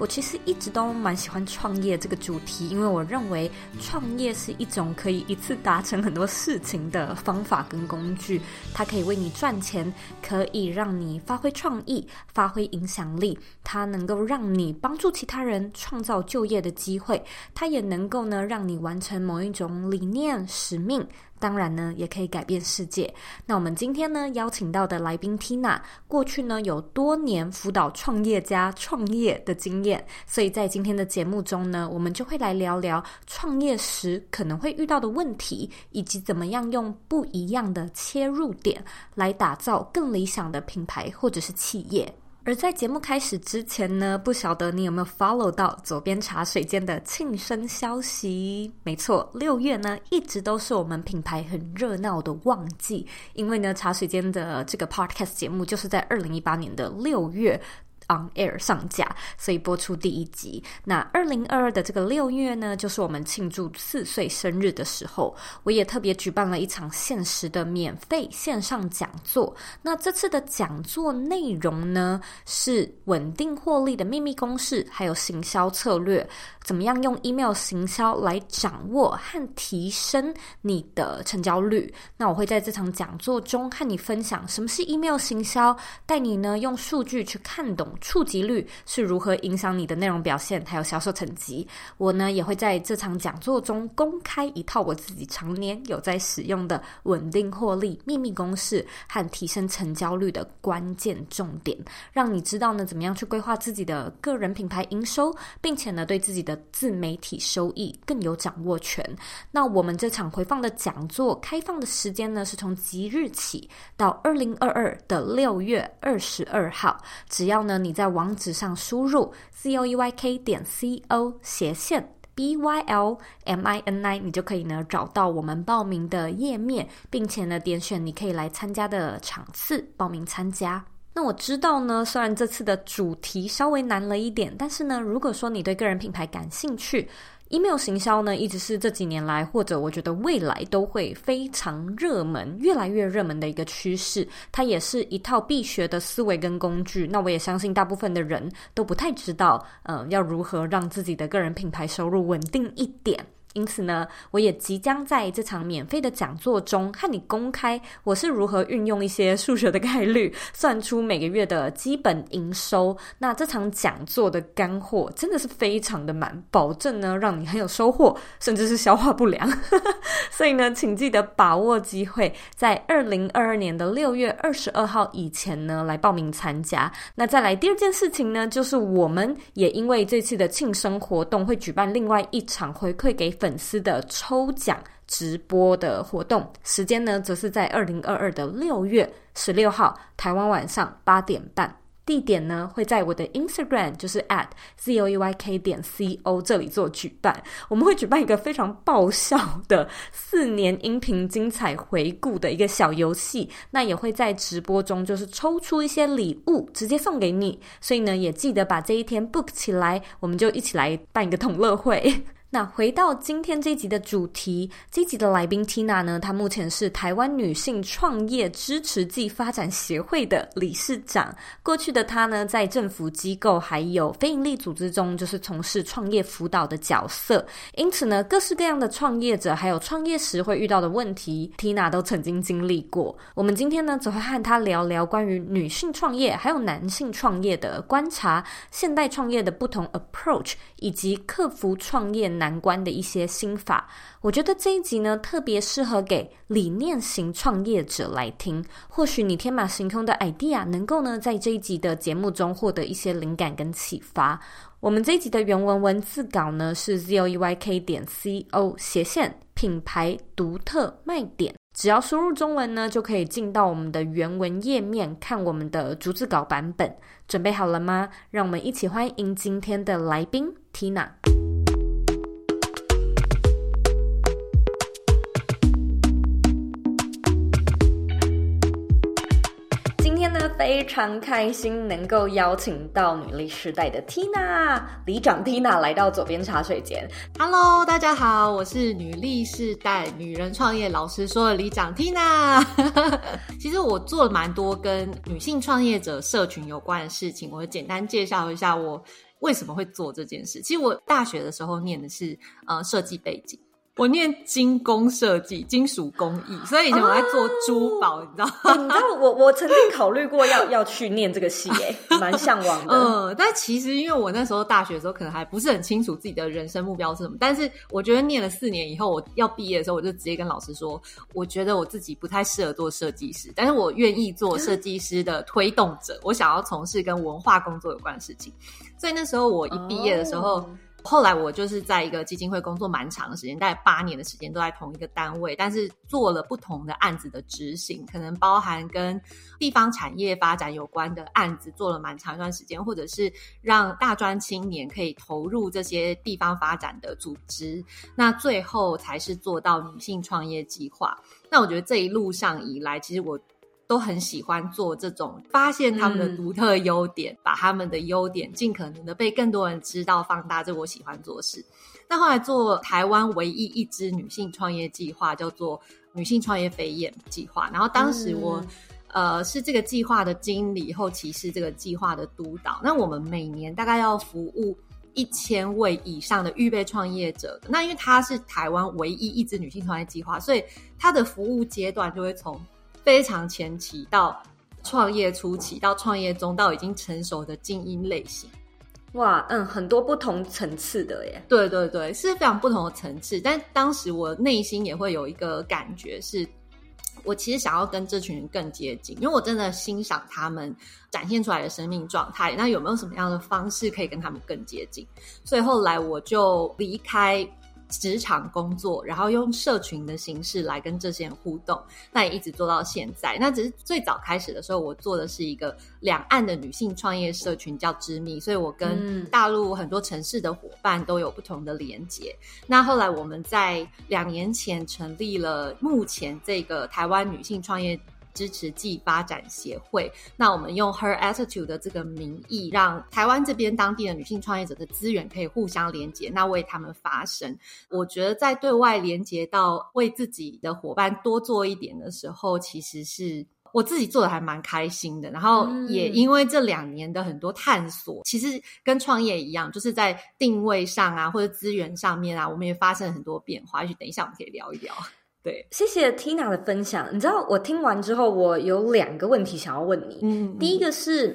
我其实一直都蛮喜欢创业这个主题，因为我认为创业是一种可以一次达成很多事情的方法跟工具。它可以为你赚钱，可以让你发挥创意、发挥影响力。它能够让你帮助其他人创造就业的机会，它也能够呢让你完成某一种理念、使命。当然呢，也可以改变世界。那我们今天呢，邀请到的来宾 Tina，过去呢有多年辅导创业家创业的经验，所以在今天的节目中呢，我们就会来聊聊创业时可能会遇到的问题，以及怎么样用不一样的切入点来打造更理想的品牌或者是企业。而在节目开始之前呢，不晓得你有没有 follow 到左边茶水间的庆生消息？没错，六月呢一直都是我们品牌很热闹的旺季，因为呢茶水间的这个 podcast 节目就是在二零一八年的六月。On air 上架，所以播出第一集。那二零二二的这个六月呢，就是我们庆祝四岁生日的时候，我也特别举办了一场限时的免费线上讲座。那这次的讲座内容呢，是稳定获利的秘密公式，还有行销策略，怎么样用 email 行销来掌握和提升你的成交率。那我会在这场讲座中和你分享什么是 email 行销，带你呢用数据去看懂。触及率是如何影响你的内容表现，还有销售成绩？我呢也会在这场讲座中公开一套我自己常年有在使用的稳定获利秘密公式和提升成交率的关键重点，让你知道呢怎么样去规划自己的个人品牌营收，并且呢对自己的自媒体收益更有掌握权。那我们这场回放的讲座开放的时间呢是从即日起到二零二二的六月二十二号，只要呢你。在网址上输入 z o e y k 点 c o 斜线 b y l m i n i，你就可以呢找到我们报名的页面，并且呢点选你可以来参加的场次报名参加。那我知道呢，虽然这次的主题稍微难了一点，但是呢，如果说你对个人品牌感兴趣，email 行销呢，一直是这几年来，或者我觉得未来都会非常热门，越来越热门的一个趋势。它也是一套必学的思维跟工具。那我也相信大部分的人都不太知道，呃，要如何让自己的个人品牌收入稳定一点。因此呢，我也即将在这场免费的讲座中和你公开我是如何运用一些数学的概率，算出每个月的基本营收。那这场讲座的干货真的是非常的满，保证呢让你很有收获，甚至是消化不良。所以呢，请记得把握机会，在二零二二年的六月二十二号以前呢来报名参加。那再来第二件事情呢，就是我们也因为这次的庆生活动会举办另外一场回馈给。粉丝的抽奖直播的活动时间呢，则是在二零二二的六月十六号，台湾晚上八点半。地点呢，会在我的 Instagram，就是 at z o e y k 点 c o 这里做举办。我们会举办一个非常爆笑的四年音频精彩回顾的一个小游戏。那也会在直播中，就是抽出一些礼物，直接送给你。所以呢，也记得把这一天 book 起来，我们就一起来办一个同乐会。那回到今天这一集的主题，这一集的来宾 Tina 呢，她目前是台湾女性创业支持暨发展协会的理事长。过去的她呢，在政府机构还有非营利组织中，就是从事创业辅导的角色。因此呢，各式各样的创业者还有创业时会遇到的问题，Tina 都曾经经历过。我们今天呢，则会和她聊聊关于女性创业还有男性创业的观察，现代创业的不同 approach，以及克服创业难关的一些心法，我觉得这一集呢，特别适合给理念型创业者来听。或许你天马行空的 idea 能够呢，在这一集的节目中获得一些灵感跟启发。我们这一集的原文文字稿呢，是 z o e y k 点 c o 斜线品牌独特卖点，只要输入中文呢，就可以进到我们的原文页面看我们的逐字稿版本。准备好了吗？让我们一起欢迎今天的来宾 Tina。非常开心能够邀请到女力世代的 Tina 里长 Tina 来到左边茶水间。Hello，大家好，我是女力世代女人创业老实说的里长 Tina。其实我做了蛮多跟女性创业者社群有关的事情，我简单介绍一下我为什么会做这件事。其实我大学的时候念的是呃设计背景。我念金工设计，金属工艺，所以以前我在做珠宝，哦、你知道吗？你知道我我曾经考虑过要要去念这个系，哎，蛮向往的。嗯，但其实因为我那时候大学的时候可能还不是很清楚自己的人生目标是什么，但是我觉得念了四年以后，我要毕业的时候，我就直接跟老师说，我觉得我自己不太适合做设计师，但是我愿意做设计师的推动者，我想要从事跟文化工作有关的事情。所以那时候我一毕业的时候。哦后来我就是在一个基金会工作蛮长的时间，大概八年的时间都在同一个单位，但是做了不同的案子的执行，可能包含跟地方产业发展有关的案子，做了蛮长一段时间，或者是让大专青年可以投入这些地方发展的组织，那最后才是做到女性创业计划。那我觉得这一路上以来，其实我。都很喜欢做这种发现他们的独特优点，嗯、把他们的优点尽可能的被更多人知道、放大，这我喜欢做的事。那后来做台湾唯一一支女性创业计划，叫做女性创业飞燕计划。然后当时我、嗯、呃是这个计划的经理，后期是这个计划的督导。那我们每年大概要服务一千位以上的预备创业者。那因为它是台湾唯一一支女性创业计划，所以它的服务阶段就会从。非常前期到创业初期到创业中到已经成熟的精英类型，哇，嗯，很多不同层次的耶。对对对，是非常不同的层次。但当时我内心也会有一个感觉是，我其实想要跟这群人更接近，因为我真的欣赏他们展现出来的生命状态。那有没有什么样的方式可以跟他们更接近？所以后来我就离开。职场工作，然后用社群的形式来跟这些人互动，那也一直做到现在。那只是最早开始的时候，我做的是一个两岸的女性创业社群，叫知密，所以我跟大陆很多城市的伙伴都有不同的连接。嗯、那后来我们在两年前成立了目前这个台湾女性创业。支持暨发展协会，那我们用 Her Attitude 的这个名义，让台湾这边当地的女性创业者的资源可以互相连接，那为他们发声。我觉得在对外连接到为自己的伙伴多做一点的时候，其实是我自己做的还蛮开心的。然后也因为这两年的很多探索，其实跟创业一样，就是在定位上啊，或者资源上面啊，我们也发生了很多变化。也许等一下我们可以聊一聊。对，谢谢 Tina 的分享。你知道我听完之后，我有两个问题想要问你。嗯，第一个是，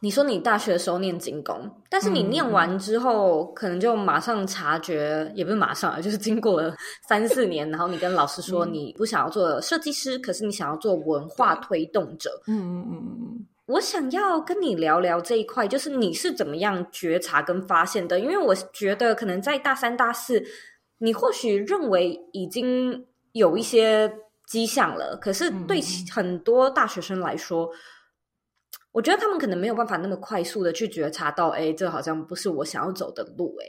你说你大学的时候念精工，但是你念完之后，嗯、可能就马上察觉，也不是马上，就是经过了三四年，然后你跟老师说 你不想要做设计师，嗯、可是你想要做文化推动者。嗯嗯嗯嗯，我想要跟你聊聊这一块，就是你是怎么样觉察跟发现的？因为我觉得可能在大三、大四。你或许认为已经有一些迹象了，可是对很多大学生来说，嗯、我觉得他们可能没有办法那么快速的去觉察到，哎，这好像不是我想要走的路。哎，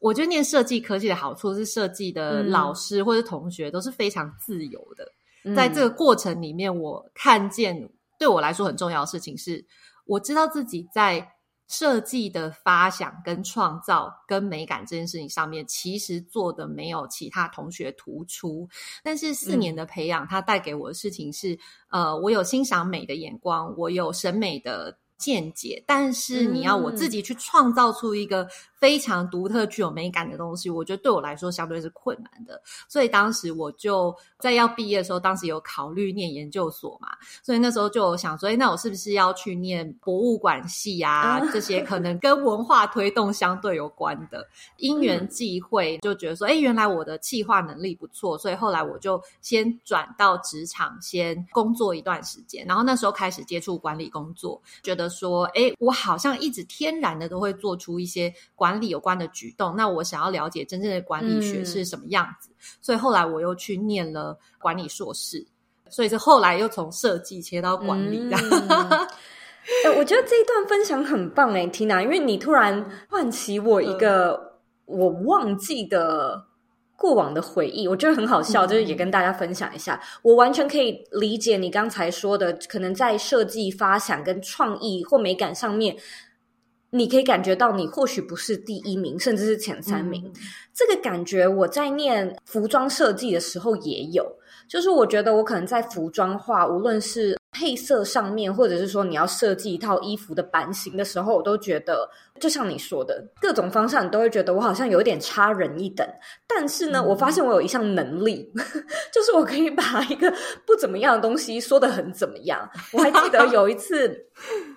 我觉得念设计科技的好处是，设计的老师或者同学都是非常自由的。嗯、在这个过程里面，我看见对我来说很重要的事情是，我知道自己在。设计的发想跟创造跟美感这件事情上面，其实做的没有其他同学突出。但是四年的培养，它带给我的事情是，嗯、呃，我有欣赏美的眼光，我有审美的见解。但是你要我自己去创造出一个。非常独特、具有美感的东西，我觉得对我来说相对是困难的。所以当时我就在要毕业的时候，当时有考虑念研究所嘛。所以那时候就想说，哎，那我是不是要去念博物馆系啊？这些可能跟文化推动相对有关的。因缘际会，就觉得说，哎，原来我的企划能力不错。所以后来我就先转到职场，先工作一段时间。然后那时候开始接触管理工作，觉得说，哎，我好像一直天然的都会做出一些管。理有关的举动，那我想要了解真正的管理学是什么样子，嗯、所以后来我又去念了管理硕士，所以是后来又从设计切到管理的。嗯欸、我觉得这一段分享很棒哎，Tina，因为你突然唤起我一个我忘记的过往的回忆，我觉得很好笑，就是也跟大家分享一下。嗯、我完全可以理解你刚才说的，可能在设计发想跟创意或美感上面，你可以感觉到你或许不是第一名，甚至是前三名。嗯、这个感觉我在念服装设计的时候也有，就是我觉得我可能在服装化，无论是配色上面，或者是说你要设计一套衣服的版型的时候，我都觉得。就像你说的，各种方向你都会觉得我好像有点差人一等。但是呢，嗯、我发现我有一项能力，就是我可以把一个不怎么样的东西说得很怎么样。我还记得 有一次，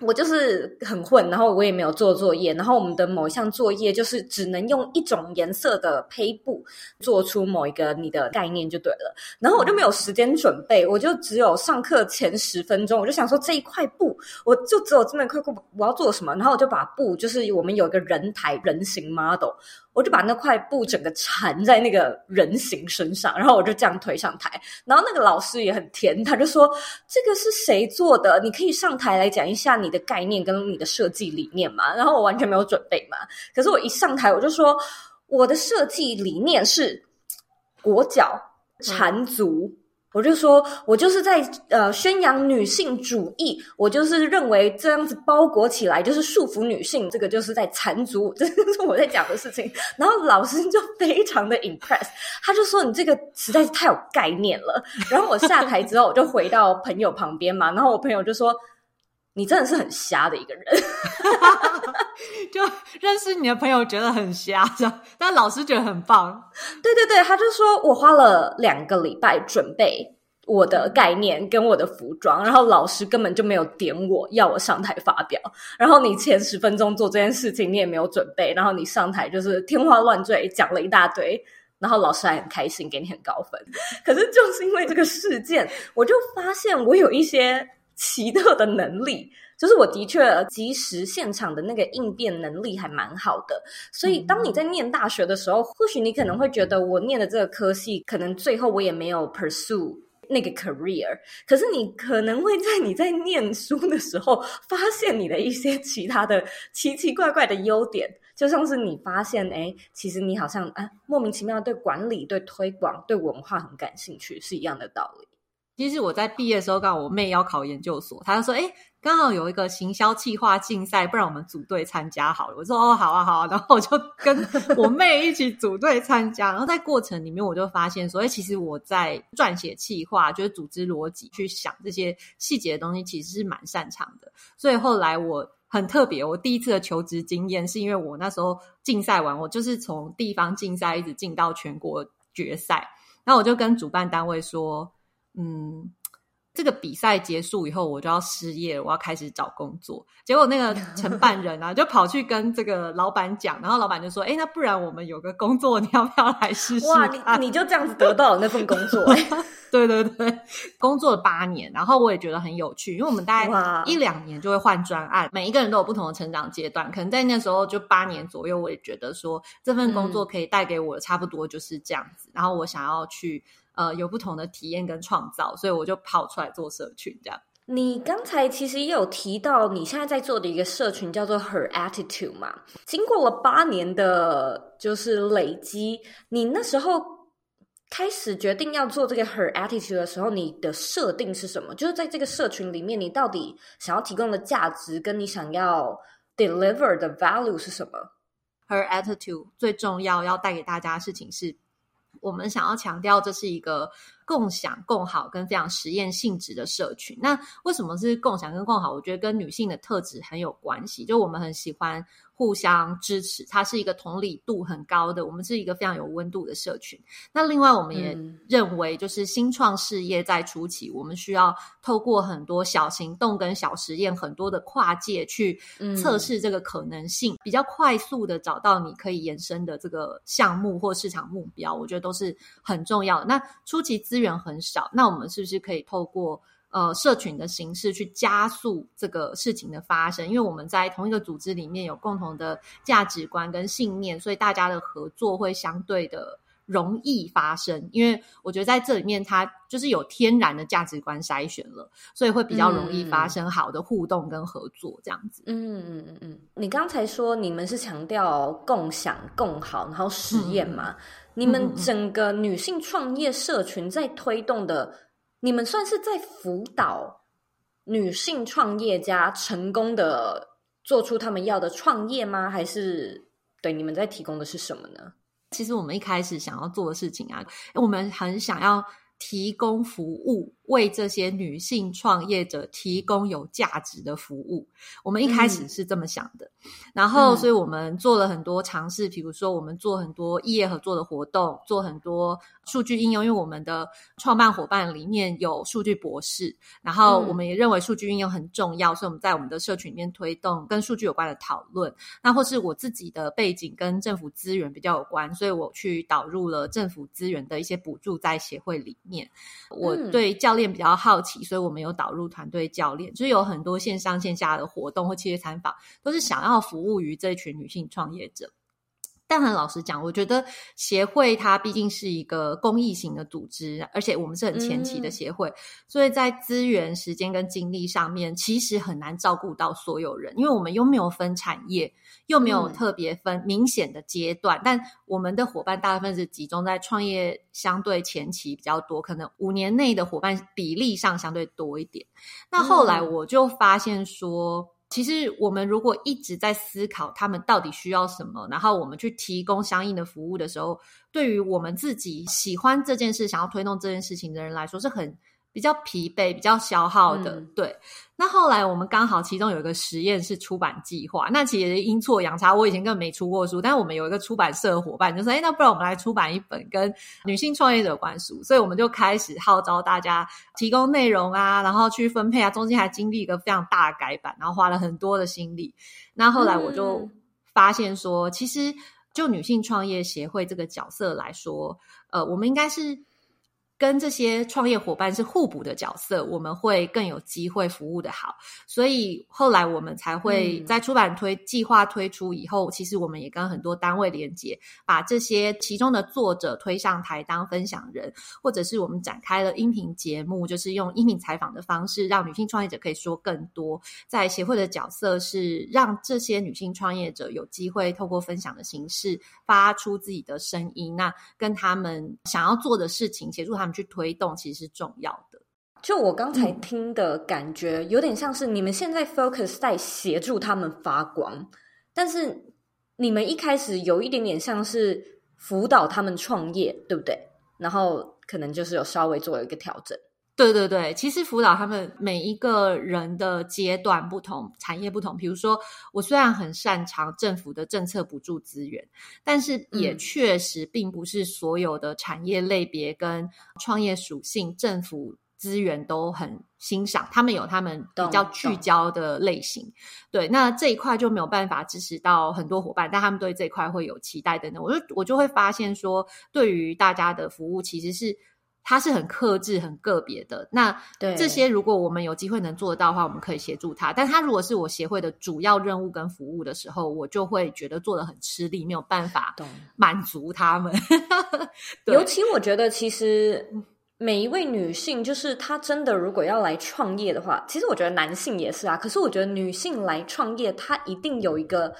我就是很混，然后我也没有做作业，然后我们的某一项作业就是只能用一种颜色的胚布做出某一个你的概念就对了。然后我就没有时间准备，我就只有上课前十分钟，我就想说这一块布，我就只有这么一块布，我要做什么？然后我就把布就是。我们有一个人台人形 model，我就把那块布整个缠在那个人形身上，然后我就这样推上台。然后那个老师也很甜，他就说：“这个是谁做的？你可以上台来讲一下你的概念跟你的设计理念嘛。”然后我完全没有准备嘛，可是我一上台我就说：“我的设计理念是裹脚缠足。”我就说，我就是在呃宣扬女性主义，我就是认为这样子包裹起来就是束缚女性，这个就是在缠足，这是我在讲的事情。然后老师就非常的 impress，他就说你这个实在是太有概念了。然后我下台之后，我就回到朋友旁边嘛，然后我朋友就说。你真的是很瞎的一个人，就认识你的朋友觉得很瞎，这样，但老师觉得很棒。对对对，他就说我花了两个礼拜准备我的概念跟我的服装，然后老师根本就没有点我要我上台发表。然后你前十分钟做这件事情，你也没有准备，然后你上台就是天花乱坠讲了一大堆，然后老师还很开心给你很高分。可是就是因为这个事件，我就发现我有一些。奇特的能力，就是我的确即时现场的那个应变能力还蛮好的。所以当你在念大学的时候，或许你可能会觉得我念的这个科系，可能最后我也没有 pursue 那个 career。可是你可能会在你在念书的时候，发现你的一些其他的奇奇怪怪的优点，就像是你发现，哎，其实你好像啊莫名其妙对管理、对推广、对文化很感兴趣，是一样的道理。其实我在毕业的时候，刚好我妹要考研究所，她就说：“哎，刚好有一个行销企划竞赛，不然我们组队参加好了。”我说：“哦，好啊，好啊。”然后我就跟我妹一起组队参加。然后在过程里面，我就发现说：“哎，其实我在撰写企划，就是组织逻辑，去想这些细节的东西，其实是蛮擅长的。”所以后来我很特别，我第一次的求职经验是因为我那时候竞赛完，我就是从地方竞赛一直进到全国决赛，然后我就跟主办单位说。嗯，这个比赛结束以后，我就要失业了，我要开始找工作。结果那个承办人啊，就跑去跟这个老板讲，然后老板就说：“哎，那不然我们有个工作，你要不要来试试？”哇，你你就这样子得到了那份工作？对对对，工作了八年，然后我也觉得很有趣，因为我们大概一两年就会换专案，每一个人都有不同的成长阶段。可能在那时候就八年左右，我也觉得说这份工作可以带给我差不多就是这样子，嗯、然后我想要去。呃，有不同的体验跟创造，所以我就跑出来做社群这样。你刚才其实也有提到，你现在在做的一个社群叫做 Her Attitude 嘛？经过了八年的，就是累积，你那时候开始决定要做这个 Her Attitude 的时候，你的设定是什么？就是在这个社群里面，你到底想要提供的价值，跟你想要 deliver 的 value 是什么？Her Attitude 最重要要带给大家的事情是。我们想要强调，这是一个共享、共好跟非常实验性质的社群。那为什么是共享跟共好？我觉得跟女性的特质很有关系。就我们很喜欢。互相支持，它是一个同理度很高的，我们是一个非常有温度的社群。那另外，我们也认为，就是新创事业在初期，我们需要透过很多小行动跟小实验，很多的跨界去测试这个可能性，比较快速的找到你可以延伸的这个项目或市场目标，我觉得都是很重要的。那初期资源很少，那我们是不是可以透过呃，社群的形式去加速这个事情的发生，因为我们在同一个组织里面有共同的价值观跟信念，所以大家的合作会相对的容易发生。因为我觉得在这里面，它就是有天然的价值观筛选了，所以会比较容易发生好的互动跟合作这样子。嗯嗯嗯嗯。你刚才说你们是强调共享共好，然后实验嘛？嗯你们整个女性创业社群在推动的，你们算是在辅导女性创业家成功的做出他们要的创业吗？还是对你们在提供的是什么呢？其实我们一开始想要做的事情啊，我们很想要提供服务。为这些女性创业者提供有价值的服务，我们一开始是这么想的。嗯、然后，所以我们做了很多尝试，比如说我们做很多异业合作的活动，做很多数据应用。因为我们的创办伙伴里面有数据博士，然后我们也认为数据应用很重要，所以我们在我们的社群里面推动跟数据有关的讨论。那或是我自己的背景跟政府资源比较有关，所以我去导入了政府资源的一些补助在协会里面。我对教教练比较好奇，所以我们有导入团队教练，就是有很多线上线下的活动或企业参访，都是想要服务于这一群女性创业者。但很老实讲，我觉得协会它毕竟是一个公益型的组织，而且我们是很前期的协会，嗯、所以在资源、时间跟精力上面，其实很难照顾到所有人，因为我们又没有分产业，又没有特别分明显的阶段。嗯、但我们的伙伴大部分是集中在创业相对前期比较多，可能五年内的伙伴比例上相对多一点。那后来我就发现说。其实，我们如果一直在思考他们到底需要什么，然后我们去提供相应的服务的时候，对于我们自己喜欢这件事、想要推动这件事情的人来说，是很。比较疲惫、比较消耗的，嗯、对。那后来我们刚好其中有一个实验是出版计划，那其实阴错阳差，我以前根本没出过书，但是我们有一个出版社的伙伴就说：“哎，那不然我们来出版一本跟女性创业者有关书。”所以我们就开始号召大家提供内容啊，然后去分配啊，中间还经历一个非常大的改版，然后花了很多的心力。那后来我就发现说，嗯、其实就女性创业协会这个角色来说，呃，我们应该是。跟这些创业伙伴是互补的角色，我们会更有机会服务的好，所以后来我们才会在出版推计划推出以后，其实我们也跟很多单位连接，把这些其中的作者推上台当分享人，或者是我们展开了音频节目，就是用音频采访的方式，让女性创业者可以说更多。在协会的角色是让这些女性创业者有机会透过分享的形式发出自己的声音，那跟他们想要做的事情协助他们。去推动其实是重要的。就我刚才听的感觉，嗯、有点像是你们现在 focus 在协助他们发光，但是你们一开始有一点点像是辅导他们创业，对不对？然后可能就是有稍微做了一个调整。对对对，其实辅导他们每一个人的阶段不同，产业不同。比如说，我虽然很擅长政府的政策补助资源，但是也确实并不是所有的产业类别跟创业属性，政府资源都很欣赏。他们有他们比较聚焦的类型。对，那这一块就没有办法支持到很多伙伴，但他们对这一块会有期待等等。我就我就会发现说，对于大家的服务其实是。它是很克制、很个别的。那这些如果我们有机会能做得到的话，我们可以协助他。但他如果是我协会的主要任务跟服务的时候，我就会觉得做得很吃力，没有办法 满足他们。对尤其我觉得，其实每一位女性，就是她真的如果要来创业的话，其实我觉得男性也是啊。可是我觉得女性来创业，她一定有一个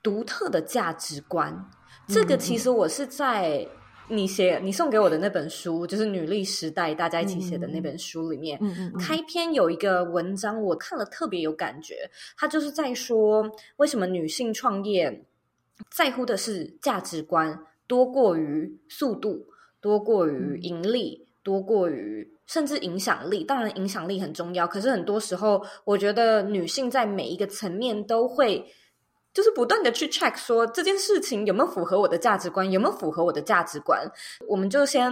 独特的价值观。这个其实我是在。你写你送给我的那本书，就是女力时代大家一起写的那本书里面，嗯嗯嗯、开篇有一个文章，我看了特别有感觉。他就是在说，为什么女性创业在乎的是价值观多过于速度，多过于盈利，多过于甚至影响力。当然，影响力很重要，可是很多时候，我觉得女性在每一个层面都会。就是不断的去 check 说这件事情有没有符合我的价值观，有没有符合我的价值观。我们就先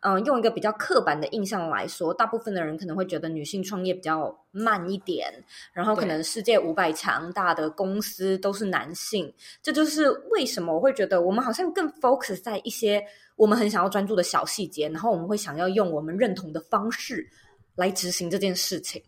嗯、呃、用一个比较刻板的印象来说，大部分的人可能会觉得女性创业比较慢一点，然后可能世界五百强大的公司都是男性。这就是为什么我会觉得我们好像更 focus 在一些我们很想要专注的小细节，然后我们会想要用我们认同的方式来执行这件事情。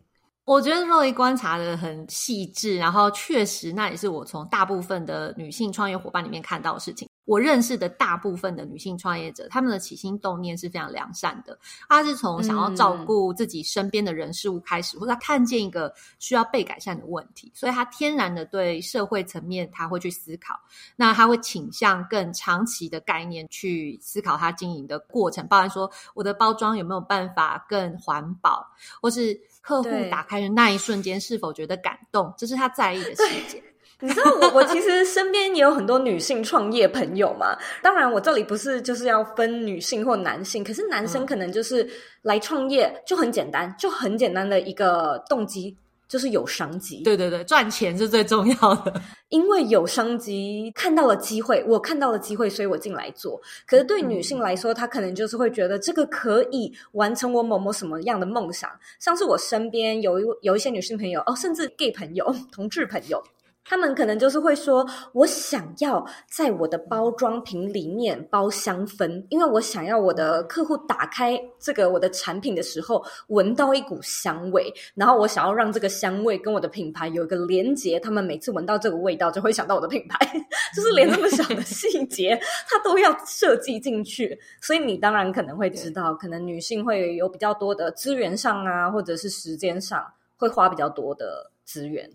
我觉得若仪观察的很细致，然后确实那也是我从大部分的女性创业伙伴里面看到的事情。我认识的大部分的女性创业者，她们的起心动念是非常良善的。她是从想要照顾自己身边的人事物开始，嗯、或者她看见一个需要被改善的问题，所以她天然的对社会层面，她会去思考。那她会倾向更长期的概念去思考她经营的过程，包含说我的包装有没有办法更环保，或是客户打开的那一瞬间是否觉得感动，这是她在意的细节。你知道我我其实身边也有很多女性创业朋友嘛，当然我这里不是就是要分女性或男性，可是男生可能就是来创业就很简单，就很简单的一个动机就是有商机。对对对，赚钱是最重要的，因为有商机，看到了机会，我看到了机会，所以我进来做。可是对女性来说，她可能就是会觉得这个可以完成我某某什么样的梦想，像是我身边有一有一些女性朋友哦，甚至 gay 朋友、同志朋友。他们可能就是会说，我想要在我的包装瓶里面包香氛，因为我想要我的客户打开这个我的产品的时候，闻到一股香味，然后我想要让这个香味跟我的品牌有一个连接，他们每次闻到这个味道就会想到我的品牌，就是连那么小的细节，它都要设计进去。所以你当然可能会知道，可能女性会有比较多的资源上啊，或者是时间上会花比较多的资源。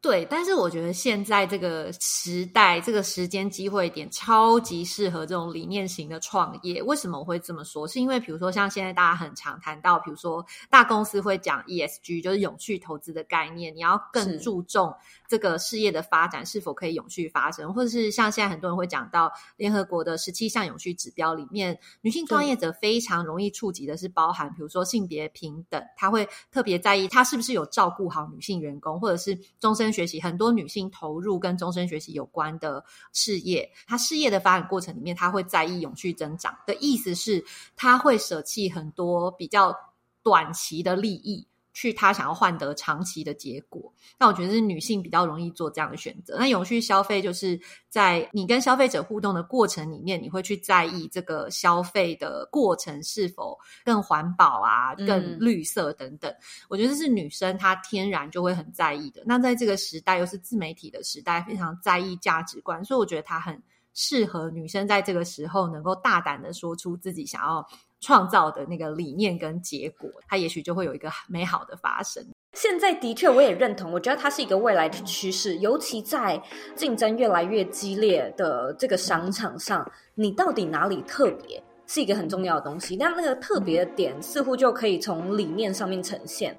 对，但是我觉得现在这个时代，这个时间机会点超级适合这种理念型的创业。为什么我会这么说？是因为比如说像现在大家很常谈到，比如说大公司会讲 ESG，就是永续投资的概念，你要更注重这个事业的发展是否可以永续发生，或者是像现在很多人会讲到联合国的十七项永续指标里面，女性创业者非常容易触及的是包含，比如说性别平等，他会特别在意他是不是有照顾好女性员工，或者是终身。学习很多女性投入跟终身学习有关的事业，她事业的发展过程里面，她会在意永续增长的意思是，她会舍弃很多比较短期的利益。去他想要换得长期的结果，那我觉得是女性比较容易做这样的选择。那永续消费就是在你跟消费者互动的过程里面，你会去在意这个消费的过程是否更环保啊、更绿色等等。嗯、我觉得这是女生她天然就会很在意的。那在这个时代又是自媒体的时代，非常在意价值观，所以我觉得她很适合女生在这个时候能够大胆的说出自己想要。创造的那个理念跟结果，它也许就会有一个美好的发生。现在的确，我也认同，我觉得它是一个未来的趋势，尤其在竞争越来越激烈的这个商场上，你到底哪里特别，是一个很重要的东西。那那个特别的点，似乎就可以从理念上面呈现。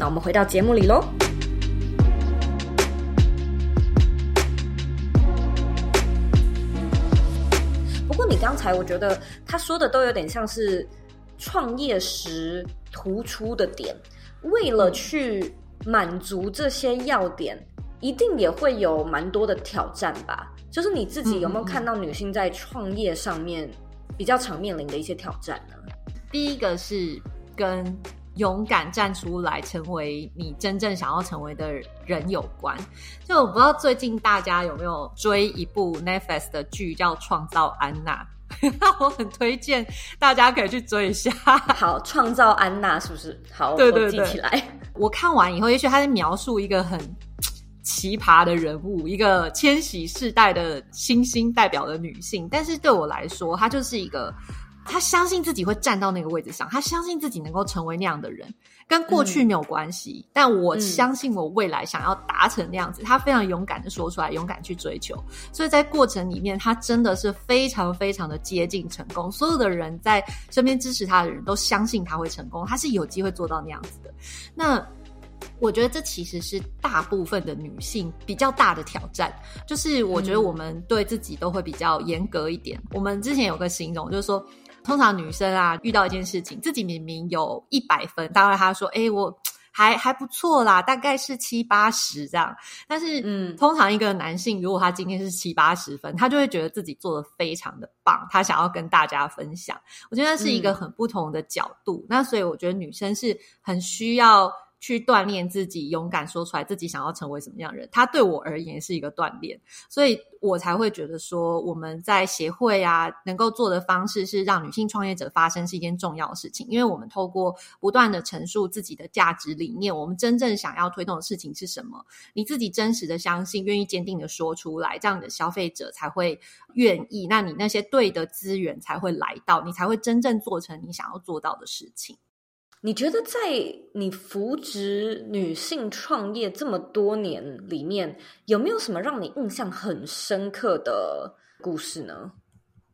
那我们回到节目里喽。不过你刚才我觉得他说的都有点像是创业时突出的点，为了去满足这些要点，一定也会有蛮多的挑战吧？就是你自己有没有看到女性在创业上面比较常面临的一些挑战呢？第一个是跟。勇敢站出来，成为你真正想要成为的人有关。就我不知道最近大家有没有追一部 Netflix 的剧叫《创造安娜》，那 我很推荐大家可以去追一下。好，《创造安娜》是不是？好，对对对，我记起来。我看完以后，也许他在描述一个很奇葩的人物，一个千禧世代的新兴代表的女性，但是对我来说，她就是一个。他相信自己会站到那个位置上，他相信自己能够成为那样的人，跟过去没有关系。嗯、但我相信我未来想要达成那样子，嗯、他非常勇敢的说出来，勇敢去追求。所以在过程里面，他真的是非常非常的接近成功。所有的人在身边支持他的人都相信他会成功，他是有机会做到那样子的。那。我觉得这其实是大部分的女性比较大的挑战，就是我觉得我们对自己都会比较严格一点。嗯、我们之前有个形容，就是说通常女生啊，遇到一件事情，自己明明有一百分，当然她说：“哎，我。”还还不错啦，大概是七八十这样。但是，嗯，通常一个男性如果他今天是七八十分，他就会觉得自己做的非常的棒，他想要跟大家分享。我觉得是一个很不同的角度。嗯，那所以我觉得女生是很需要。去锻炼自己，勇敢说出来自己想要成为什么样的人，他对我而言是一个锻炼，所以我才会觉得说，我们在协会啊，能够做的方式是让女性创业者发声是一件重要的事情，因为我们透过不断的陈述自己的价值理念，我们真正想要推动的事情是什么，你自己真实的相信，愿意坚定的说出来，这样的消费者才会愿意，那你那些对的资源才会来到，你才会真正做成你想要做到的事情。你觉得在你扶植女性创业这么多年里面，有没有什么让你印象很深刻的故事呢？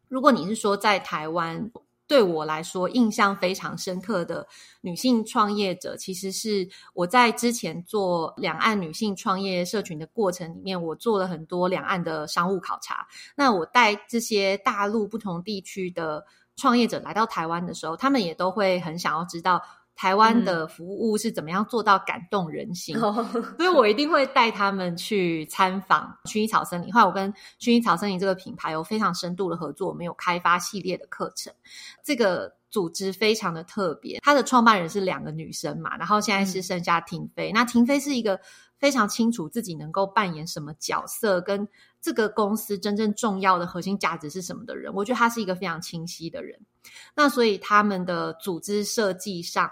如果你是说在台湾，对我来说印象非常深刻的女性创业者，其实是我在之前做两岸女性创业社群的过程里面，我做了很多两岸的商务考察。那我带这些大陆不同地区的。创业者来到台湾的时候，他们也都会很想要知道台湾的服务是怎么样做到感动人心，嗯、所以我一定会带他们去参访薰衣草森林。后来我跟薰衣草森林这个品牌有非常深度的合作，我们有开发系列的课程。这个组织非常的特别，它的创办人是两个女生嘛，然后现在是剩下婷飞。嗯、那婷飞是一个非常清楚自己能够扮演什么角色，跟这个公司真正重要的核心价值是什么的人，我觉得他是一个非常清晰的人。那所以他们的组织设计上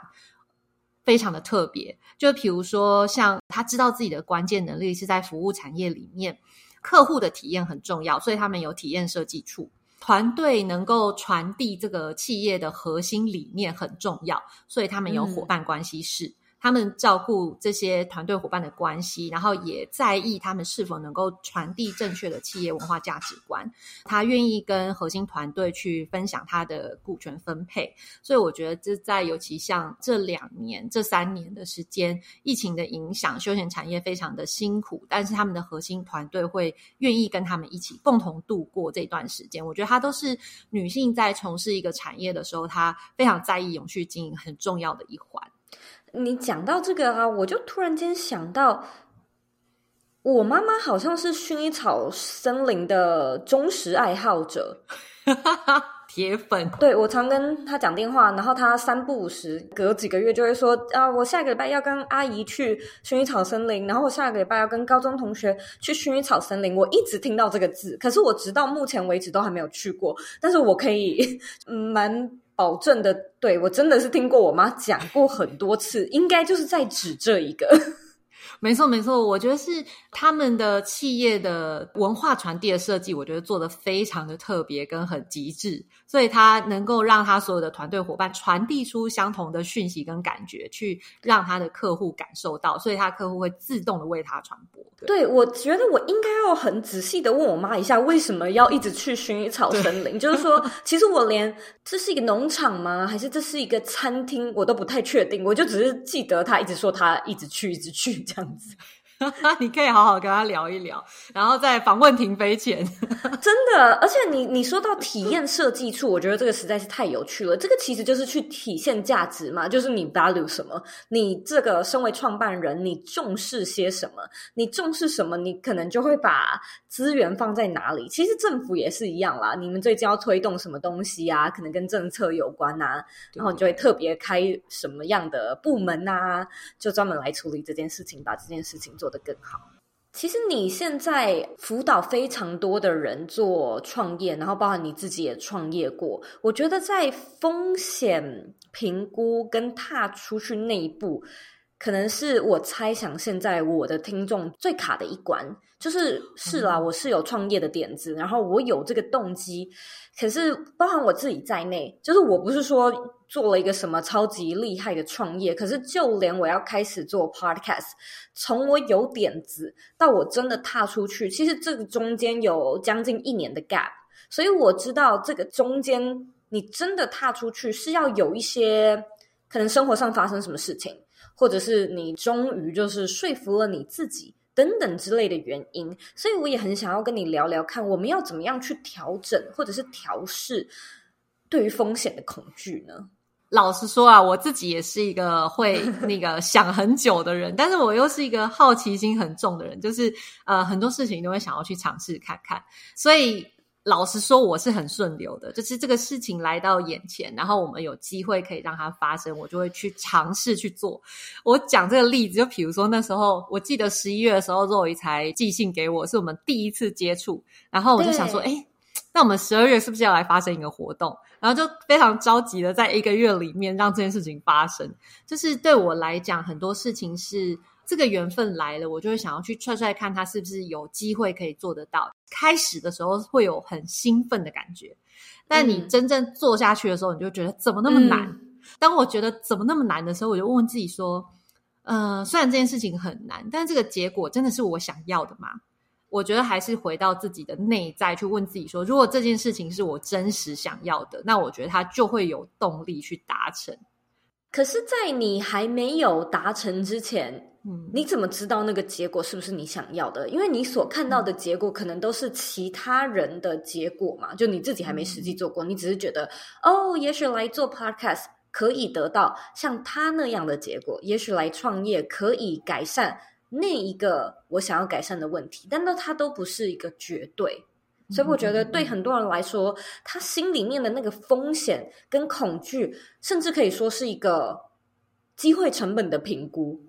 非常的特别，就比如说像他知道自己的关键能力是在服务产业里面，客户的体验很重要，所以他们有体验设计处。团队能够传递这个企业的核心理念很重要，所以他们有伙伴关系室。嗯他们照顾这些团队伙伴的关系，然后也在意他们是否能够传递正确的企业文化价值观。他愿意跟核心团队去分享他的股权分配，所以我觉得这在尤其像这两年、这三年的时间，疫情的影响，休闲产业非常的辛苦，但是他们的核心团队会愿意跟他们一起共同度过这段时间。我觉得他都是女性在从事一个产业的时候，她非常在意永续经营很重要的一环。你讲到这个啊，我就突然间想到，我妈妈好像是薰衣草森林的忠实爱好者，铁粉。对，我常跟她讲电话，然后她三不五时，隔几个月就会说啊，我下个礼拜要跟阿姨去薰衣草森林，然后我下个礼拜要跟高中同学去薰衣草森林。我一直听到这个字，可是我直到目前为止都还没有去过，但是我可以 嗯蛮。保证的，对，我真的是听过我妈讲过很多次，应该就是在指这一个。没错，没错，我觉得是他们的企业的文化传递的设计，我觉得做的非常的特别跟很极致，所以他能够让他所有的团队伙伴传递出相同的讯息跟感觉，去让他的客户感受到，所以他客户会自动的为他传播。对，对，我觉得我应该要很仔细的问我妈一下，为什么要一直去薰衣草森林？就是说，其实我连这是一个农场吗？还是这是一个餐厅？我都不太确定。我就只是记得他一直说他一直去，一直去这样子。你可以好好跟他聊一聊，然后在访问停飞前，真的，而且你你说到体验设计处，我觉得这个实在是太有趣了。这个其实就是去体现价值嘛，就是你 value 什么，你这个身为创办人，你重视些什么，你重视什么，你可能就会把资源放在哪里。其实政府也是一样啦，你们最近要推动什么东西啊，可能跟政策有关啊，然后你就会特别开什么样的部门啊，就专门来处理这件事情，把这件事情做得更好。其实你现在辅导非常多的人做创业，然后包含你自己也创业过。我觉得在风险评估跟踏出去那一步，可能是我猜想现在我的听众最卡的一关。就是是啦，我是有创业的点子，然后我有这个动机，可是包含我自己在内，就是我不是说做了一个什么超级厉害的创业，可是就连我要开始做 podcast，从我有点子到我真的踏出去，其实这个中间有将近一年的 gap，所以我知道这个中间你真的踏出去是要有一些可能生活上发生什么事情，或者是你终于就是说服了你自己。等等之类的原因，所以我也很想要跟你聊聊看，我们要怎么样去调整或者是调试对于风险的恐惧呢？老实说啊，我自己也是一个会 那个想很久的人，但是我又是一个好奇心很重的人，就是呃很多事情都会想要去尝试看看。所以老实说，我是很顺流的，就是这个事情来到眼前，然后我们有机会可以让它发生，我就会去尝试去做。我讲这个例子，就比如说那时候，我记得十一月的时候，Zoe 才寄信给我，是我们第一次接触，然后我就想说，哎。那我们十二月是不是要来发生一个活动？然后就非常着急的在一个月里面让这件事情发生。就是对我来讲，很多事情是这个缘分来了，我就会想要去踹踹看他是不是有机会可以做得到。开始的时候会有很兴奋的感觉，但你真正做下去的时候，你就觉得怎么那么难？嗯、当我觉得怎么那么难的时候，我就问问自己说：呃，虽然这件事情很难，但这个结果真的是我想要的吗？我觉得还是回到自己的内在去问自己说：如果这件事情是我真实想要的，那我觉得它就会有动力去达成。可是，在你还没有达成之前，嗯，你怎么知道那个结果是不是你想要的？因为你所看到的结果可能都是其他人的结果嘛，就你自己还没实际做过，你只是觉得哦，也许来做 podcast 可以得到像他那样的结果，也许来创业可以改善。那一个我想要改善的问题，但那它都不是一个绝对，所以我觉得对很多人来说，他心里面的那个风险跟恐惧，甚至可以说是一个机会成本的评估。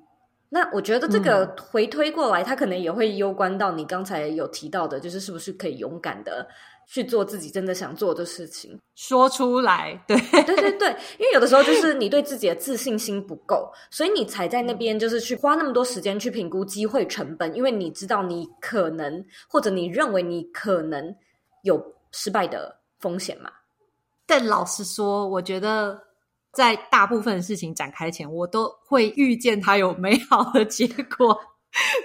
那我觉得这个回推过来，他可能也会攸关到你刚才有提到的，就是是不是可以勇敢的。去做自己真的想做的事情，说出来，对对对对，因为有的时候就是你对自己的自信心不够，所以你才在那边就是去花那么多时间去评估机会成本，因为你知道你可能或者你认为你可能有失败的风险嘛。但老实说，我觉得在大部分事情展开前，我都会预见它有美好的结果。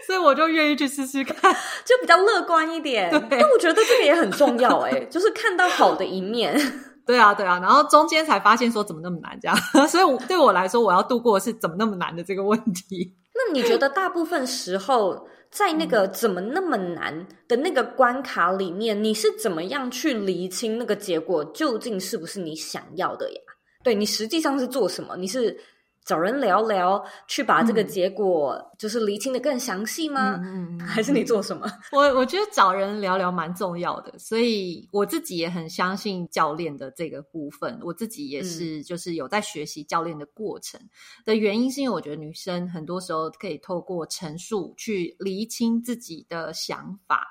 所以我就愿意去试试看，就比较乐观一点。但我觉得这个也很重要哎，就是看到好的一面。对啊，对啊，然后中间才发现说怎么那么难这样。所以对我来说，我要度过的是怎么那么难的这个问题。那你觉得大部分时候在那个怎么那么难的那个关卡里面，你是怎么样去厘清那个结果究竟是不是你想要的呀？对，你实际上是做什么？你是？找人聊聊，去把这个结果就是厘清的更详细吗？嗯，还是你做什么？我我觉得找人聊聊蛮重要的，所以我自己也很相信教练的这个部分。我自己也是，就是有在学习教练的过程的原因，是因为我觉得女生很多时候可以透过陈述去厘清自己的想法。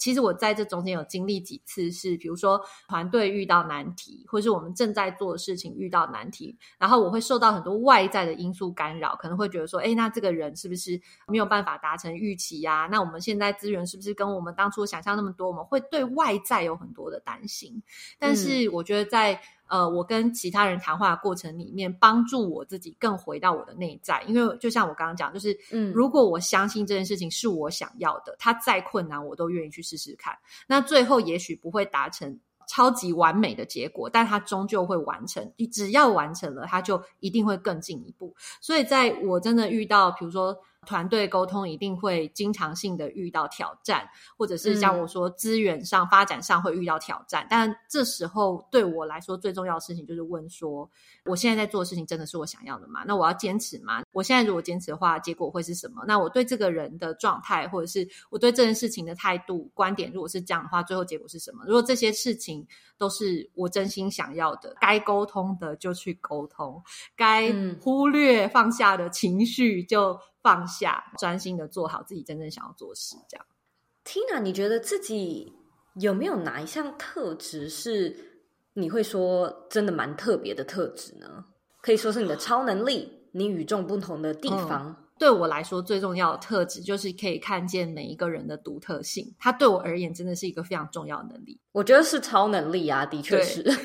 其实我在这中间有经历几次，是比如说团队遇到难题，或是我们正在做的事情遇到难题，然后我会受到很多外在的因素干扰，可能会觉得说，哎，那这个人是不是没有办法达成预期呀？那我们现在资源是不是跟我们当初想象那么多？我们会对外在有很多的担心。但是我觉得在呃，我跟其他人谈话的过程里面，帮助我自己更回到我的内在。因为就像我刚刚讲，就是，嗯，如果我相信这件事情是我想要的，它再困难我都愿意去试试看。那最后也许不会达成超级完美的结果，但它终究会完成。你只要完成了，它就一定会更进一步。所以在我真的遇到，比如说。团队沟通一定会经常性的遇到挑战，或者是像我说资源上、发展上会遇到挑战。但这时候对我来说最重要的事情就是问说：我现在在做的事情真的是我想要的吗？那我要坚持吗？我现在如果坚持的话，结果会是什么？那我对这个人的状态，或者是我对这件事情的态度、观点，如果是这样的话，最后结果是什么？如果这些事情都是我真心想要的，该沟通的就去沟通，该忽略放下的情绪就。放下，专心的做好自己真正想要做的事。这样，Tina，你觉得自己有没有哪一项特质是你会说真的蛮特别的特质呢？可以说是你的超能力，你与众不同的地方。嗯对我来说，最重要的特质就是可以看见每一个人的独特性。它对我而言，真的是一个非常重要的能力。我觉得是超能力啊，的确是。对，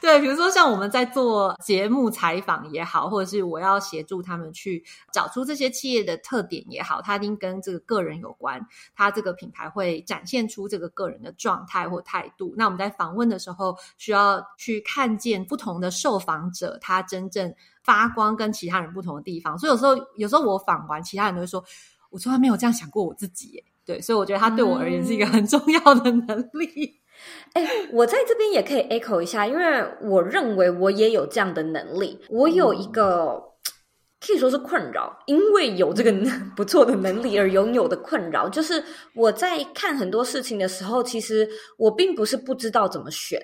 对，比如说像我们在做节目采访也好，或者是我要协助他们去找出这些企业的特点也好，它一定跟这个个人有关。它这个品牌会展现出这个个人的状态或态度。那我们在访问的时候，需要去看见不同的受访者，他真正。发光跟其他人不同的地方，所以有时候，有时候我访完，其他人都会说，我从来没有这样想过我自己。对，所以我觉得他对我而言是一个很重要的能力。哎、我在这边也可以 echo 一下，因为我认为我也有这样的能力。我有一个可以说是困扰，因为有这个不错的能力而拥有的困扰，就是我在看很多事情的时候，其实我并不是不知道怎么选，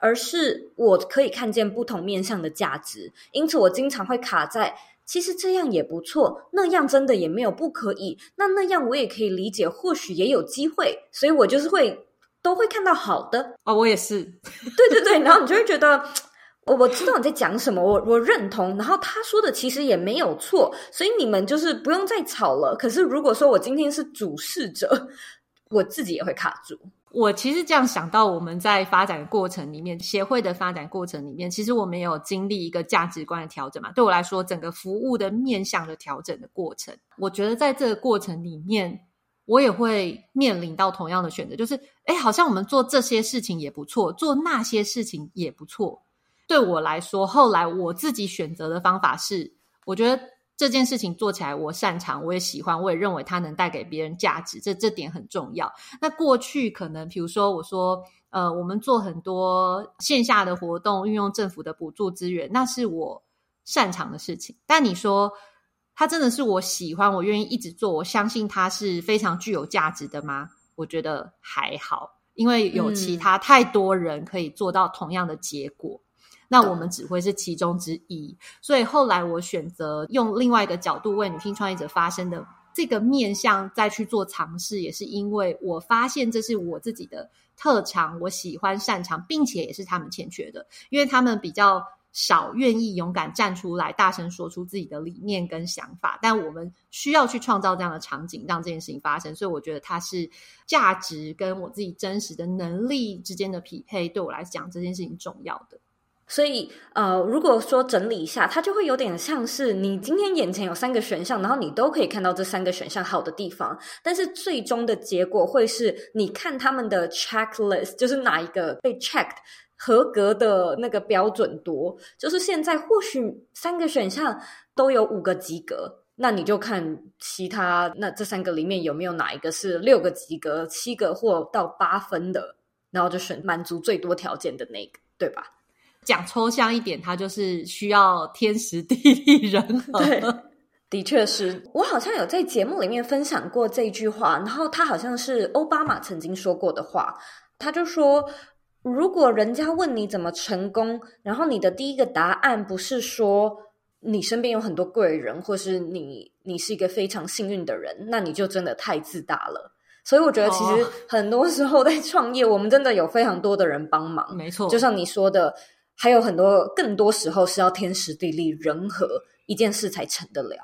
而是我可以看见不同面向的价值，因此我经常会卡在。其实这样也不错，那样真的也没有不可以。那那样我也可以理解，或许也有机会。所以我就是会都会看到好的哦，我也是。对对对，然后你就会觉得我我知道你在讲什么，我我认同。然后他说的其实也没有错，所以你们就是不用再吵了。可是如果说我今天是主事者，我自己也会卡住。我其实这样想到，我们在发展过程里面，协会的发展过程里面，其实我们有经历一个价值观的调整嘛。对我来说，整个服务的面向的调整的过程，我觉得在这个过程里面，我也会面临到同样的选择，就是，哎，好像我们做这些事情也不错，做那些事情也不错。对我来说，后来我自己选择的方法是，我觉得。这件事情做起来，我擅长，我也喜欢，我也认为它能带给别人价值，这这点很重要。那过去可能，比如说我说，呃，我们做很多线下的活动，运用政府的补助资源，那是我擅长的事情。但你说，它真的是我喜欢，我愿意一直做，我相信它是非常具有价值的吗？我觉得还好，因为有其他太多人可以做到同样的结果。那我们只会是其中之一，所以后来我选择用另外一个角度为女性创业者发声的这个面向再去做尝试，也是因为我发现这是我自己的特长，我喜欢擅长，并且也是他们欠缺的，因为他们比较少愿意勇敢站出来，大声说出自己的理念跟想法，但我们需要去创造这样的场景，让这件事情发生。所以我觉得它是价值跟我自己真实的能力之间的匹配，对我来讲这件事情重要的。所以，呃，如果说整理一下，它就会有点像是你今天眼前有三个选项，然后你都可以看到这三个选项好的地方，但是最终的结果会是你看他们的 checklist，就是哪一个被 checked 合格的那个标准多。就是现在或许三个选项都有五个及格，那你就看其他那这三个里面有没有哪一个是六个及格、七个或到八分的，然后就选满足最多条件的那个，对吧？讲抽象一点，它就是需要天时地利人和。对，的确是我好像有在节目里面分享过这句话，然后他好像是奥巴马曾经说过的话。他就说，如果人家问你怎么成功，然后你的第一个答案不是说你身边有很多贵人，或是你你是一个非常幸运的人，那你就真的太自大了。所以我觉得，其实很多时候在创业，我们真的有非常多的人帮忙。没错，就像你说的。还有很多更多时候是要天时地利人和，一件事才成得了。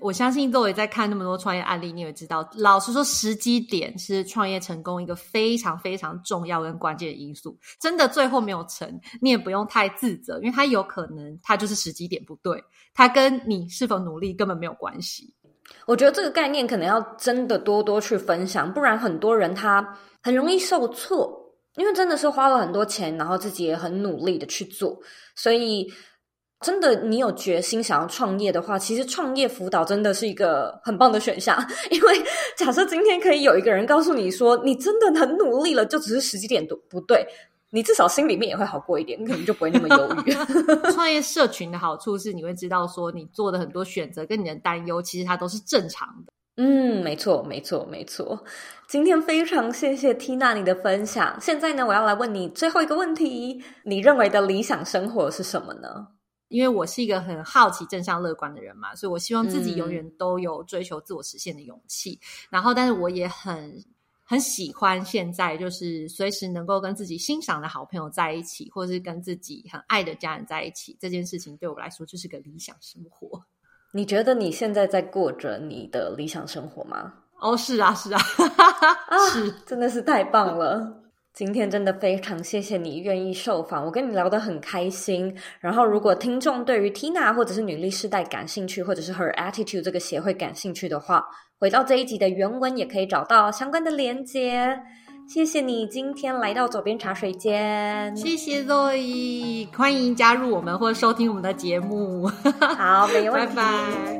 我相信各位在看那么多创业案例，你也知道，老实说，时机点是创业成功一个非常非常重要跟关键的因素。真的最后没有成，你也不用太自责，因为它有可能它就是时机点不对，它跟你是否努力根本没有关系。我觉得这个概念可能要真的多多去分享，不然很多人他很容易受挫。因为真的是花了很多钱，然后自己也很努力的去做，所以真的你有决心想要创业的话，其实创业辅导真的是一个很棒的选项。因为假设今天可以有一个人告诉你说，你真的很努力了，就只是时机点不对，你至少心里面也会好过一点，你可能就不会那么犹豫。创业社群的好处是，你会知道说你做的很多选择跟你的担忧，其实它都是正常的。嗯，没错，没错，没错。今天非常谢谢 Tina 你的分享。现在呢，我要来问你最后一个问题：你认为的理想生活是什么呢？因为我是一个很好奇、正向、乐观的人嘛，所以我希望自己永远都有追求自我实现的勇气。嗯、然后，但是我也很很喜欢现在，就是随时能够跟自己欣赏的好朋友在一起，或者是跟自己很爱的家人在一起。这件事情对我来说就是个理想生活。你觉得你现在在过着你的理想生活吗？哦，是啊，是啊，是，真的是太棒了！今天真的非常谢谢你愿意受访，我跟你聊得很开心。然后，如果听众对于 Tina 或者是女力世代感兴趣，或者是 Her Attitude 这个协会感兴趣的话，回到这一集的原文也可以找到相关的连结。谢谢你今天来到左边茶水间，谢谢若依，欢迎加入我们或收听我们的节目。好，没问题。拜拜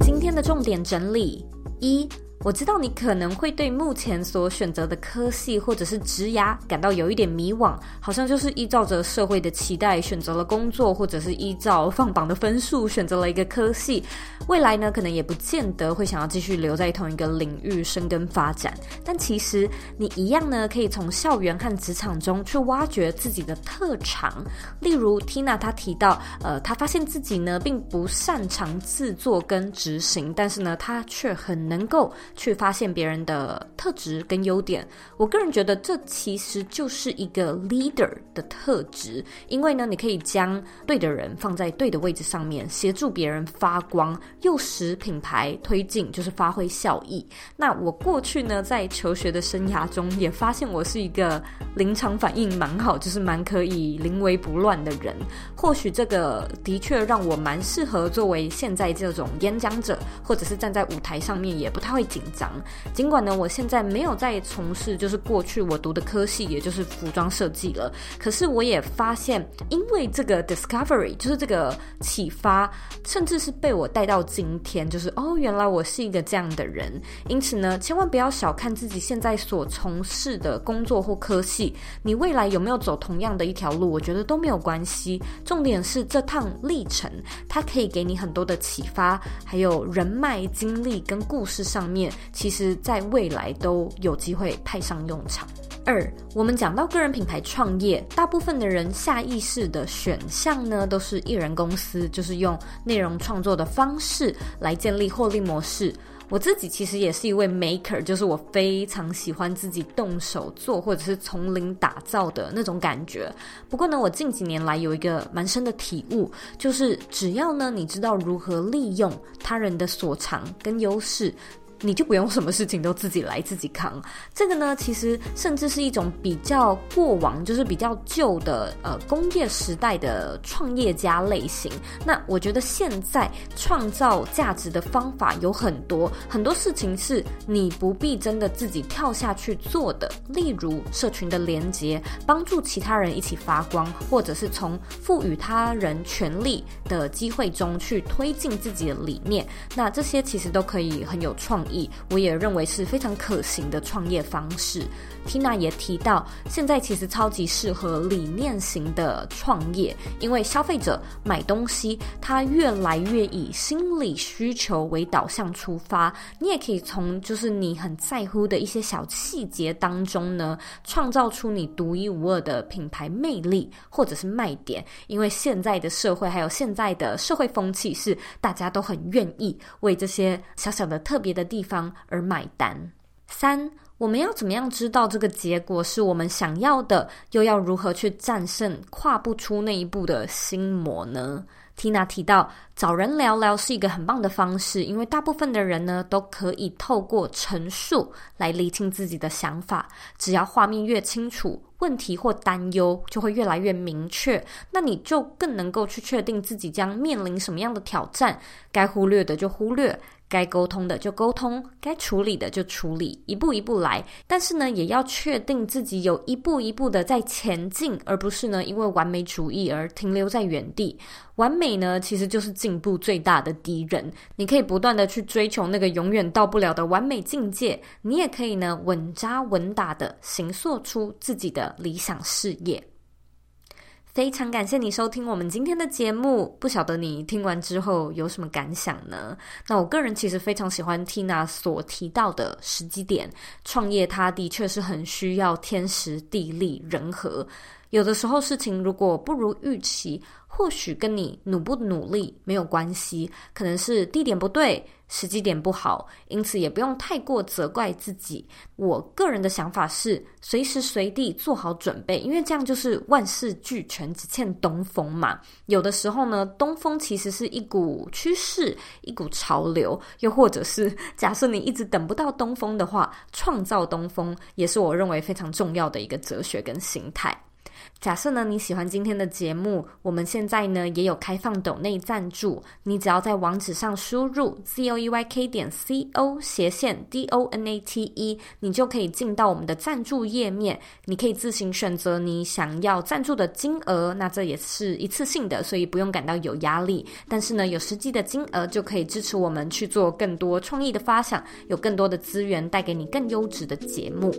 今天的重点整理一。我知道你可能会对目前所选择的科系或者是职涯感到有一点迷惘，好像就是依照着社会的期待选择了工作，或者是依照放榜的分数选择了一个科系，未来呢可能也不见得会想要继续留在同一个领域深耕发展。但其实你一样呢，可以从校园和职场中去挖掘自己的特长。例如 Tina 她提到，呃，她发现自己呢并不擅长制作跟执行，但是呢她却很能够。去发现别人的特质跟优点，我个人觉得这其实就是一个 leader 的特质，因为呢，你可以将对的人放在对的位置上面，协助别人发光，又使品牌推进，就是发挥效益。那我过去呢，在求学的生涯中，也发现我是一个临场反应蛮好，就是蛮可以临危不乱的人。或许这个的确让我蛮适合作为现在这种演讲者，或者是站在舞台上面也不太会紧张。尽管呢，我现在没有在从事就是过去我读的科系，也就是服装设计了。可是我也发现，因为这个 discovery，就是这个启发，甚至是被我带到今天，就是哦，原来我是一个这样的人。因此呢，千万不要小看自己现在所从事的工作或科系，你未来有没有走同样的一条路，我觉得都没有关系。重点是这趟历程，它可以给你很多的启发，还有人脉、经历跟故事上面。其实，在未来都有机会派上用场。二，我们讲到个人品牌创业，大部分的人下意识的选项呢，都是艺人公司，就是用内容创作的方式来建立获利模式。我自己其实也是一位 maker，就是我非常喜欢自己动手做，或者是从零打造的那种感觉。不过呢，我近几年来有一个蛮深的体悟，就是只要呢，你知道如何利用他人的所长跟优势。你就不用什么事情都自己来自己扛，这个呢，其实甚至是一种比较过往，就是比较旧的呃工业时代的创业家类型。那我觉得现在创造价值的方法有很多，很多事情是你不必真的自己跳下去做的。例如社群的连接，帮助其他人一起发光，或者是从赋予他人权利的机会中去推进自己的理念。那这些其实都可以很有创意。我也认为是非常可行的创业方式。Tina 也提到，现在其实超级适合理念型的创业，因为消费者买东西，他越来越以心理需求为导向出发。你也可以从就是你很在乎的一些小细节当中呢，创造出你独一无二的品牌魅力或者是卖点。因为现在的社会还有现在的社会风气是大家都很愿意为这些小小的特别的地方而买单。三。我们要怎么样知道这个结果是我们想要的？又要如何去战胜跨不出那一步的心魔呢？Tina 提到，找人聊聊是一个很棒的方式，因为大部分的人呢都可以透过陈述来厘清自己的想法。只要画面越清楚，问题或担忧就会越来越明确，那你就更能够去确定自己将面临什么样的挑战，该忽略的就忽略。该沟通的就沟通，该处理的就处理，一步一步来。但是呢，也要确定自己有一步一步的在前进，而不是呢因为完美主义而停留在原地。完美呢，其实就是进步最大的敌人。你可以不断的去追求那个永远到不了的完美境界，你也可以呢稳扎稳打的行塑出自己的理想事业。非常感谢你收听我们今天的节目，不晓得你听完之后有什么感想呢？那我个人其实非常喜欢 Tina 所提到的时机点，创业它的确是很需要天时地利人和，有的时候事情如果不如预期，或许跟你努不努力没有关系，可能是地点不对。时机点不好，因此也不用太过责怪自己。我个人的想法是，随时随地做好准备，因为这样就是万事俱全，只欠东风嘛。有的时候呢，东风其实是一股趋势，一股潮流，又或者是 假设你一直等不到东风的话，创造东风也是我认为非常重要的一个哲学跟心态。假设呢，你喜欢今天的节目，我们现在呢也有开放抖内赞助，你只要在网址上输入 z o e y k 点 c o 斜线 d o n a t e，你就可以进到我们的赞助页面，你可以自行选择你想要赞助的金额，那这也是一次性的，所以不用感到有压力。但是呢，有实际的金额就可以支持我们去做更多创意的发想，有更多的资源带给你更优质的节目。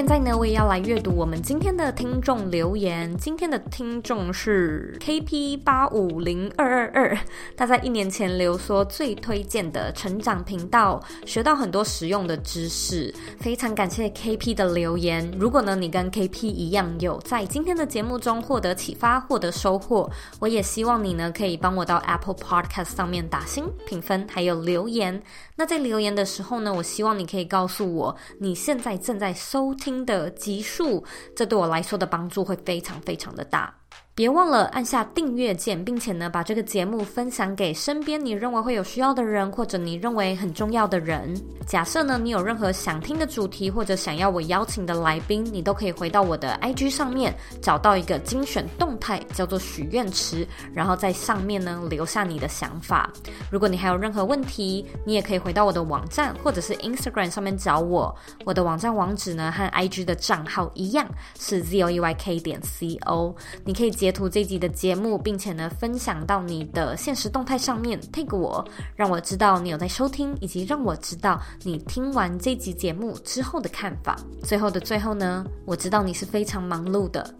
现在呢，我也要来阅读我们今天的听众留言。今天的听众是 KP 八五零二二二，他在一年前留说最推荐的成长频道，学到很多实用的知识，非常感谢 KP 的留言。如果呢，你跟 KP 一样有在今天的节目中获得启发、获得收获，我也希望你呢可以帮我到 Apple Podcast 上面打星评分，还有留言。那在留言的时候呢，我希望你可以告诉我你现在正在收听的集数，这对我来说的帮助会非常非常的大。别忘了按下订阅键，并且呢，把这个节目分享给身边你认为会有需要的人，或者你认为很重要的人。假设呢，你有任何想听的主题，或者想要我邀请的来宾，你都可以回到我的 IG 上面，找到一个精选动态，叫做许愿池，然后在上面呢留下你的想法。如果你还有任何问题，你也可以回到我的网站或者是 Instagram 上面找我。我的网站网址呢和 IG 的账号一样，是 zoyk 点 co，你可以接。截图这集的节目，并且呢分享到你的现实动态上面，tag 我，让我知道你有在收听，以及让我知道你听完这集节目之后的看法。最后的最后呢，我知道你是非常忙碌的，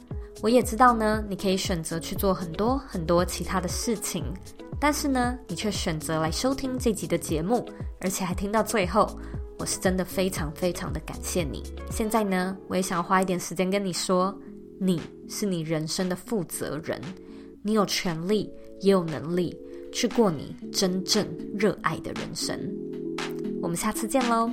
我也知道呢，你可以选择去做很多很多其他的事情，但是呢，你却选择来收听这集的节目，而且还听到最后，我是真的非常非常的感谢你。现在呢，我也想要花一点时间跟你说。你是你人生的负责人，你有权利也有能力去过你真正热爱的人生。我们下次见喽。